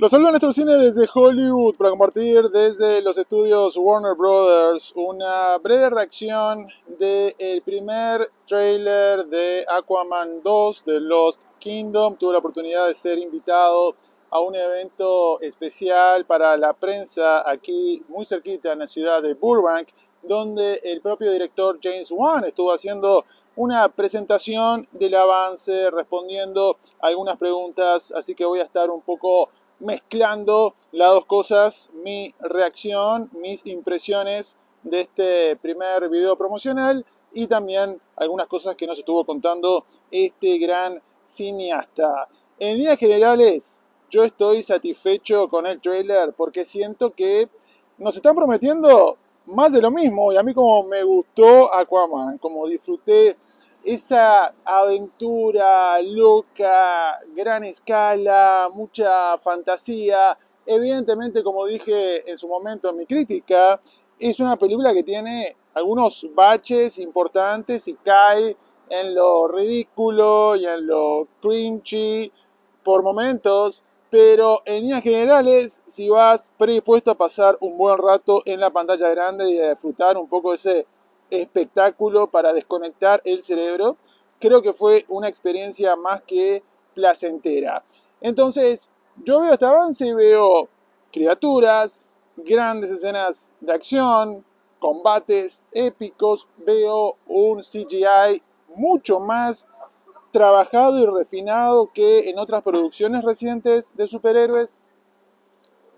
Los saludo a nuestro cine desde Hollywood para compartir desde los estudios Warner Brothers una breve reacción del primer trailer de Aquaman 2 de Lost Kingdom. Tuve la oportunidad de ser invitado a un evento especial para la prensa aquí muy cerquita en la ciudad de Burbank, donde el propio director James Wan estuvo haciendo una presentación del avance, respondiendo algunas preguntas, así que voy a estar un poco mezclando las dos cosas, mi reacción, mis impresiones de este primer video promocional y también algunas cosas que nos estuvo contando este gran cineasta. En líneas generales, yo estoy satisfecho con el trailer porque siento que nos están prometiendo más de lo mismo y a mí como me gustó Aquaman, como disfruté esa aventura loca, gran escala, mucha fantasía. Evidentemente, como dije en su momento en mi crítica, es una película que tiene algunos baches importantes y cae en lo ridículo y en lo cringy por momentos, pero en líneas generales, si vas predispuesto a pasar un buen rato en la pantalla grande y a disfrutar un poco ese espectáculo para desconectar el cerebro, creo que fue una experiencia más que placentera. Entonces, yo veo este avance y veo criaturas, grandes escenas de acción, combates épicos, veo un CGI mucho más trabajado y refinado que en otras producciones recientes de superhéroes.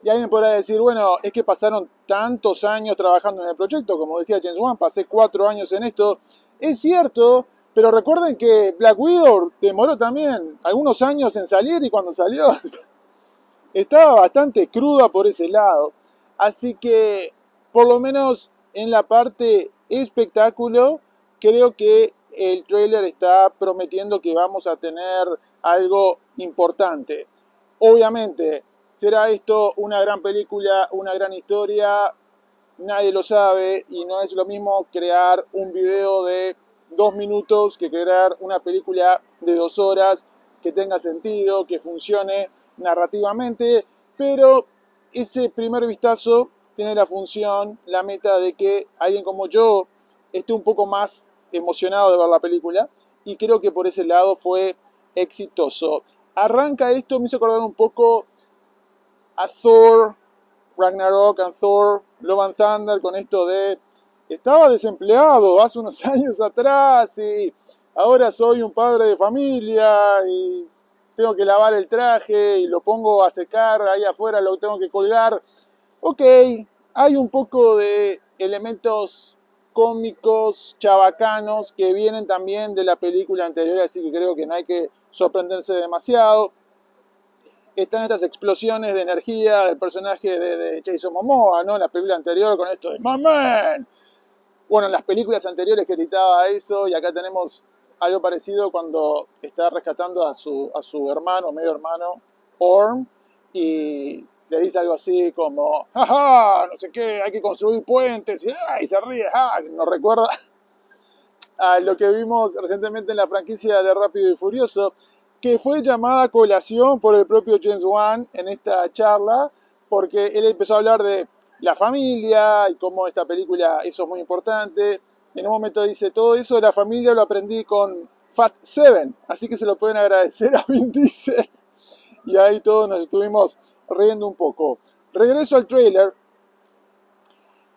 Y alguien podrá decir, bueno, es que pasaron tantos años trabajando en el proyecto, como decía James Wan, pasé cuatro años en esto. Es cierto, pero recuerden que Black Widow demoró también algunos años en salir y cuando salió estaba bastante cruda por ese lado. Así que, por lo menos en la parte espectáculo, creo que el trailer está prometiendo que vamos a tener algo importante. Obviamente, ¿será esto una gran película, una gran historia? Nadie lo sabe y no es lo mismo crear un video de dos minutos que crear una película de dos horas que tenga sentido, que funcione narrativamente, pero ese primer vistazo tiene la función, la meta de que alguien como yo esté un poco más emocionado de ver la película y creo que por ese lado fue exitoso. Arranca esto, me hizo acordar un poco a Thor, Ragnarok and Thor, Love and Thunder con esto de estaba desempleado hace unos años atrás y ahora soy un padre de familia y tengo que lavar el traje y lo pongo a secar ahí afuera, lo tengo que colgar. Ok, hay un poco de elementos cómicos, chabacanos, que vienen también de la película anterior, así que creo que no hay que sorprenderse demasiado. Están estas explosiones de energía del personaje de, Jason Momoa, ¿no? En la película anterior con esto de ¡My Bueno, en las películas anteriores que gritaba eso, y acá tenemos algo parecido cuando está rescatando a su, a su hermano, medio hermano, Orm, y le dice algo así como, jaja, no sé qué, hay que construir puentes, y, se ríe, nos recuerda a lo que vimos recientemente en la franquicia de Rápido y Furioso, que fue llamada a colación por el propio James Wan en esta charla, porque él empezó a hablar de la familia y cómo esta película, eso es muy importante. En un momento dice, todo eso de la familia lo aprendí con Fast Seven, así que se lo pueden agradecer a Vin Diesel. Y ahí todos nos estuvimos riendo un poco. Regreso al trailer.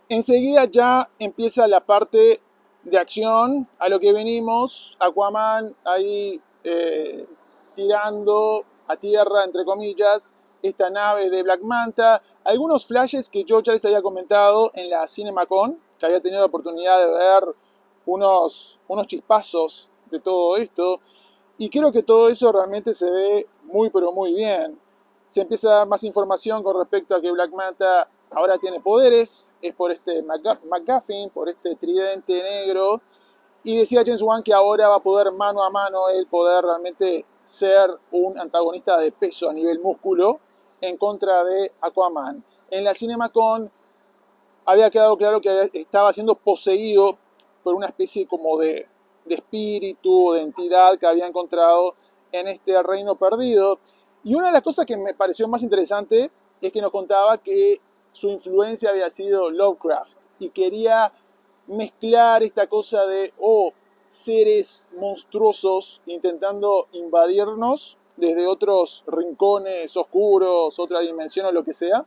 Enseguida ya empieza la parte de acción, a lo que venimos. Aquaman ahí eh, tirando a tierra, entre comillas, esta nave de Black Manta. Algunos flashes que yo ya les había comentado en la CinemaCon, que había tenido la oportunidad de ver unos, unos chispazos de todo esto. Y creo que todo eso realmente se ve muy, pero muy bien se empieza a dar más información con respecto a que Black Manta ahora tiene poderes, es por este McGuffin, por este tridente negro, y decía James Wan que ahora va a poder mano a mano él poder realmente ser un antagonista de peso a nivel músculo en contra de Aquaman. En la CinemaCon había quedado claro que estaba siendo poseído por una especie como de, de espíritu o de entidad que había encontrado en este reino perdido Y una de las cosas que me pareció más interesante es que nos contaba que su influencia había sido Lovecraft y quería mezclar esta cosa de, oh, seres monstruosos intentando invadirnos desde otros rincones oscuros, otra dimensión o lo que sea.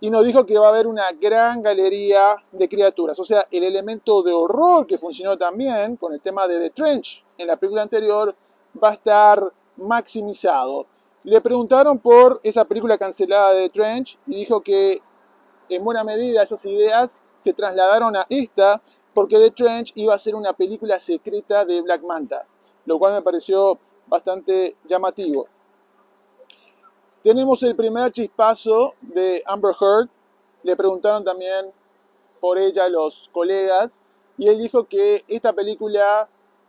Y nos dijo que va a haber una gran galería de criaturas. O sea, el elemento de horror que funcionó también con el tema de The Trench en la película anterior va a estar maximizado. Le preguntaron por esa película cancelada de The Trench y dijo que en buena medida esas ideas se trasladaron a esta porque The Trench iba a ser una película secreta de Black Manta, lo cual me pareció bastante llamativo. Tenemos el primer chispazo de Amber Heard. Le preguntaron también por ella los colegas y él dijo que esta película,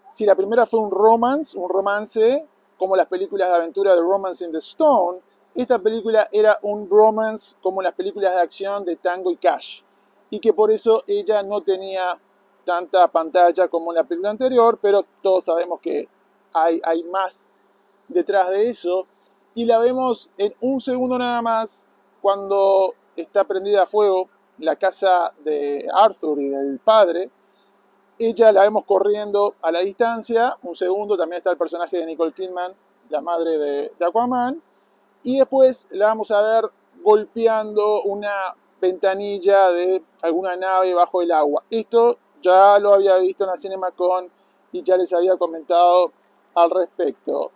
si la primera fue un romance, un romance, como las películas de aventura de Romance in the Stone, esta película era un romance como las películas de acción de Tango y Cash. Y que por eso ella no tenía tanta pantalla como en la película anterior, pero todos sabemos que hay, más detrás de eso. Y la vemos en un segundo nada más cuando está prendida a fuego la casa de Arthur y del padre. Ella la vemos corriendo a la distancia. Un segundo también está el personaje de Nicole Kidman, la madre de Aquaman. Y después la vamos a ver golpeando una ventanilla de alguna nave bajo el agua. Esto ya lo había visto en la CinemaCon y ya les había comentado al respecto.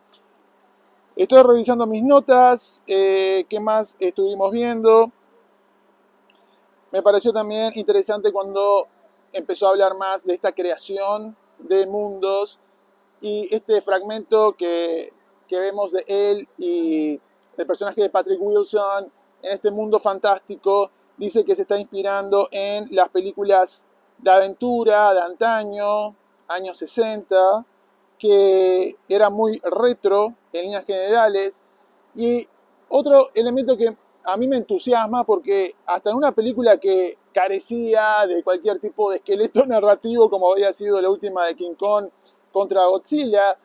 Estoy revisando mis notas, eh, qué más estuvimos viendo. Me pareció también interesante cuando empezó a hablar más de esta creación de mundos y este fragmento que, que vemos de él y el personaje de Patrick Wilson en este mundo fantástico dice que se está inspirando en las películas de aventura de antaño, años 60, que era muy retro en líneas generales. Y otro elemento que a mí me entusiasma porque hasta en una película que carecía de cualquier tipo de esqueleto narrativo como había sido la última de King Kong contra Godzilla,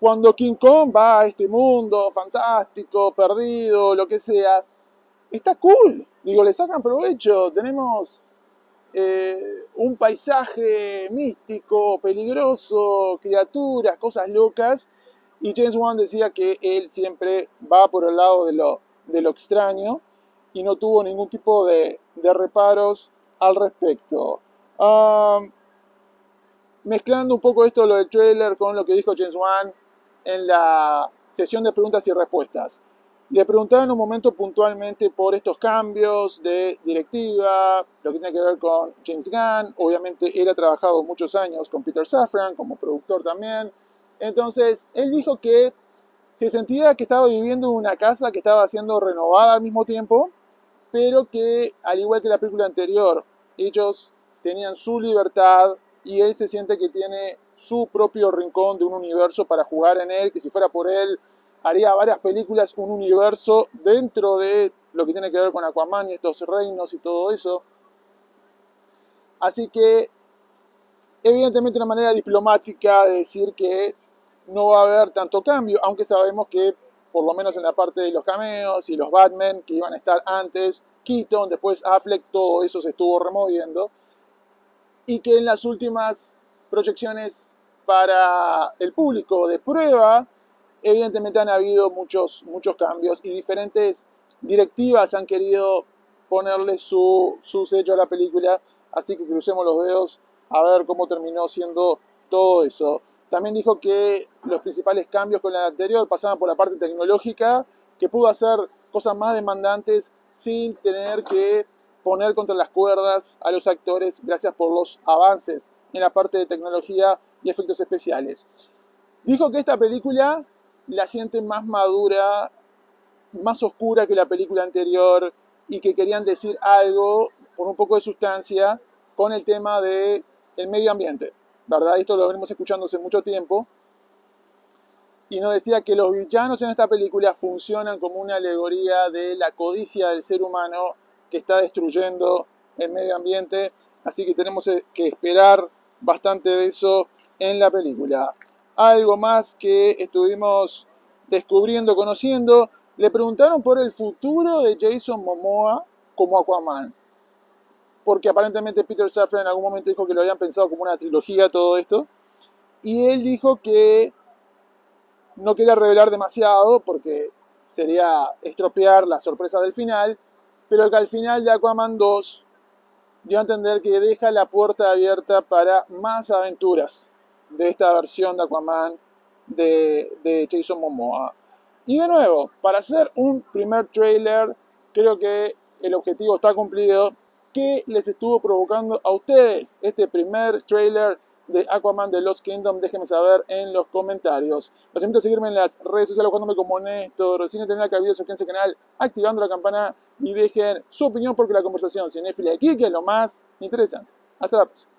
cuando King Kong va a este mundo fantástico, perdido, lo que sea, está cool. Digo, le sacan provecho. Tenemos eh, un paisaje místico, peligroso, criaturas, cosas locas. Y James Wan decía que él siempre va por el lado de lo, de lo extraño y no tuvo ningún tipo de, reparos al respecto. mezclando un poco esto, lo del trailer, con lo que dijo James Wan en la sesión de preguntas y respuestas. Le preguntaba en un momento puntualmente por estos cambios de directiva, lo que tiene que ver con James Gunn. Obviamente él ha trabajado muchos años con Peter Safran como productor también. Entonces, él dijo que se sentía que estaba viviendo en una casa que estaba siendo renovada al mismo tiempo, pero que al igual que la película anterior, ellos tenían su libertad y él se siente que tiene su propio rincón de un universo para jugar en él, que si fuera por él haría varias películas, un universo dentro de lo que tiene que ver con Aquaman y estos reinos y todo eso. Así que, evidentemente una manera diplomática de decir que no va a haber tanto cambio, aunque sabemos que, por lo menos en la parte de los cameos y los Batman que iban a estar antes, Keaton, después Affleck, todo eso se estuvo removiendo. Y que en las últimas proyecciones para el público de prueba, evidentemente han habido muchos, muchos cambios y diferentes directivas han querido ponerle su, su sello a la película, así que crucemos los dedos a ver cómo terminó siendo todo eso. También dijo que los principales cambios con la anterior pasaban por la parte tecnológica, que pudo hacer cosas más demandantes sin tener que poner contra las cuerdas a los actores gracias por los avances en la parte de tecnología y efectos especiales. Dijo que esta película la siente más madura, más oscura que la película anterior y que querían decir algo con un poco de sustancia con el tema del el medio ambiente, ¿verdad? Esto lo venimos escuchando hace mucho tiempo. Y nos decía que los villanos en esta película funcionan como una alegoría de la codicia del ser humano que está destruyendo el medio ambiente. Así que tenemos que esperar bastante de eso en la película algo más que estuvimos descubriendo, conociendo, le preguntaron por el futuro de Jason Momoa como Aquaman. Porque aparentemente Peter Safran en algún momento dijo que lo habían pensado como una trilogía todo esto. Y él dijo que no quería revelar demasiado porque sería estropear la sorpresa del final, pero que al final de Aquaman 2 dio a entender que deja la puerta abierta para más aventuras de esta versión de Aquaman de, de Jason Momoa. Y de nuevo, para hacer un primer trailer, creo que el objetivo está cumplido. ¿Qué les estuvo provocando a ustedes este primer trailer de Aquaman de Lost Kingdom? Déjenme saber en los comentarios. Los invito a seguirme en las redes sociales buscándome como Néstor. Recién tener acá videos, suscríbanse al canal, activando la campana y dejen su opinión porque la conversación cinéfila aquí que es lo más interesante. Hasta la próxima.